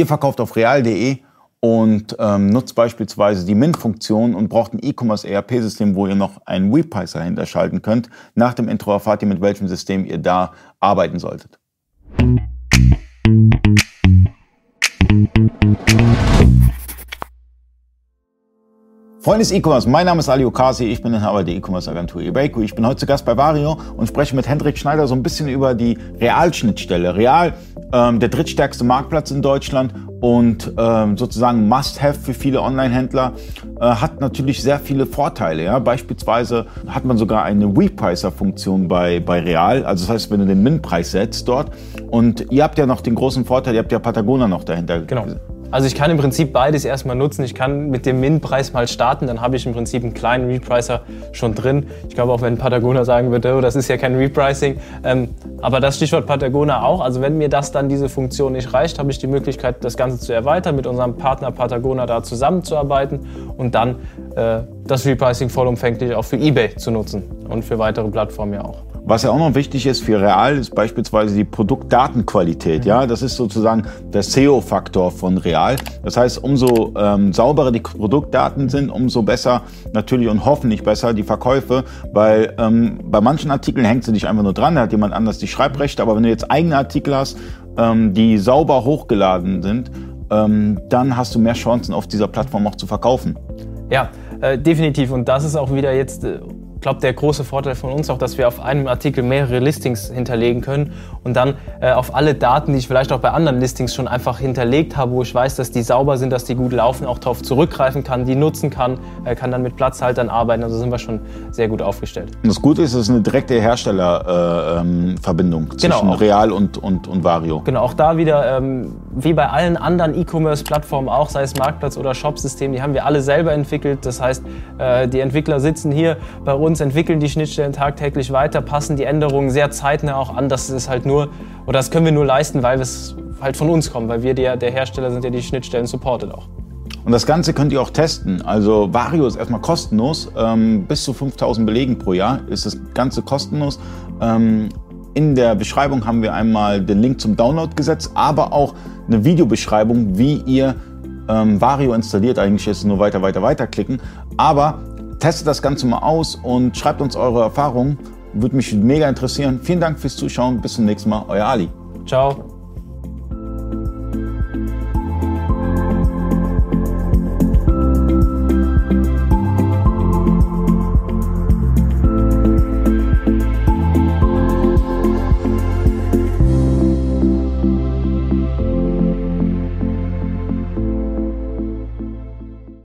Ihr verkauft auf real.de und ähm, nutzt beispielsweise die Mint-Funktion und braucht ein E-Commerce ERP-System, wo ihr noch einen Repricer hinterschalten könnt. Nach dem Intro erfahrt ihr, mit welchem System ihr da arbeiten solltet. Freunde des E-Commerce, mein Name ist Ali Okasi, ich bin Inhaber der E-Commerce-Agentur eBayQ. Ich bin heute zu Gast bei Vario und spreche mit Hendrik Schneider so ein bisschen über die Realschnittstelle. Real, ähm, der drittstärkste Marktplatz in Deutschland und ähm, sozusagen Must-Have für viele Online-Händler, äh, hat natürlich sehr viele Vorteile. Ja? Beispielsweise hat man sogar eine Repricer-Funktion bei, bei Real, also das heißt, wenn du den Min-Preis setzt dort und ihr habt ja noch den großen Vorteil, ihr habt ja Patagonia noch dahinter. Genau. Also ich kann im Prinzip beides erstmal nutzen. Ich kann mit dem Min-Preis mal starten, dann habe ich im Prinzip einen kleinen Repricer schon drin. Ich glaube auch, wenn Patagonia sagen würde, oh, das ist ja kein Repricing. Ähm, aber das Stichwort Patagonia auch. Also wenn mir das dann diese Funktion nicht reicht, habe ich die Möglichkeit, das Ganze zu erweitern, mit unserem Partner Patagonia da zusammenzuarbeiten und dann äh, das Repricing vollumfänglich auch für eBay zu nutzen und für weitere Plattformen ja auch. Was ja auch noch wichtig ist für Real, ist beispielsweise die Produktdatenqualität. Ja, das ist sozusagen der SEO-Faktor von Real. Das heißt, umso ähm, sauberer die Produktdaten sind, umso besser natürlich und hoffentlich besser die Verkäufe, weil ähm, bei manchen Artikeln hängt sie nicht einfach nur dran, da hat jemand anders die Schreibrechte, aber wenn du jetzt eigene Artikel hast, ähm, die sauber hochgeladen sind, ähm, dann hast du mehr Chancen auf dieser Plattform auch zu verkaufen. Ja, äh, definitiv. Und das ist auch wieder jetzt äh, ich glaube, der große Vorteil von uns auch, dass wir auf einem Artikel mehrere Listings hinterlegen können und dann äh, auf alle Daten, die ich vielleicht auch bei anderen Listings schon einfach hinterlegt habe, wo ich weiß, dass die sauber sind, dass die gut laufen, auch darauf zurückgreifen kann, die nutzen kann, äh, kann dann mit Platzhaltern arbeiten. Also sind wir schon sehr gut aufgestellt. Und das Gute ist, es ist eine direkte Herstellerverbindung äh, ähm, zwischen genau, Real und, und, und Vario. Genau, auch da wieder, ähm, wie bei allen anderen E-Commerce-Plattformen auch, sei es Marktplatz oder Shopsystem, die haben wir alle selber entwickelt. Das heißt, äh, die Entwickler sitzen hier bei uns uns, entwickeln die Schnittstellen tagtäglich weiter, passen die Änderungen sehr zeitnah auch an. Das ist halt nur, oder das können wir nur leisten, weil es halt von uns kommt, weil wir der, der Hersteller sind, der die Schnittstellen supportet auch. Und das Ganze könnt ihr auch testen. Also Vario ist erstmal kostenlos. Ähm, bis zu 5000 Belegen pro Jahr ist das Ganze kostenlos. Ähm, in der Beschreibung haben wir einmal den Link zum Download gesetzt, aber auch eine Videobeschreibung, wie ihr ähm, Vario installiert. Eigentlich ist es nur weiter, weiter, weiter klicken. Aber testet das Ganze mal aus und schreibt uns eure Erfahrungen. Würde mich mega interessieren. Vielen Dank fürs Zuschauen. Bis zum nächsten Mal. Euer Ali. Ciao.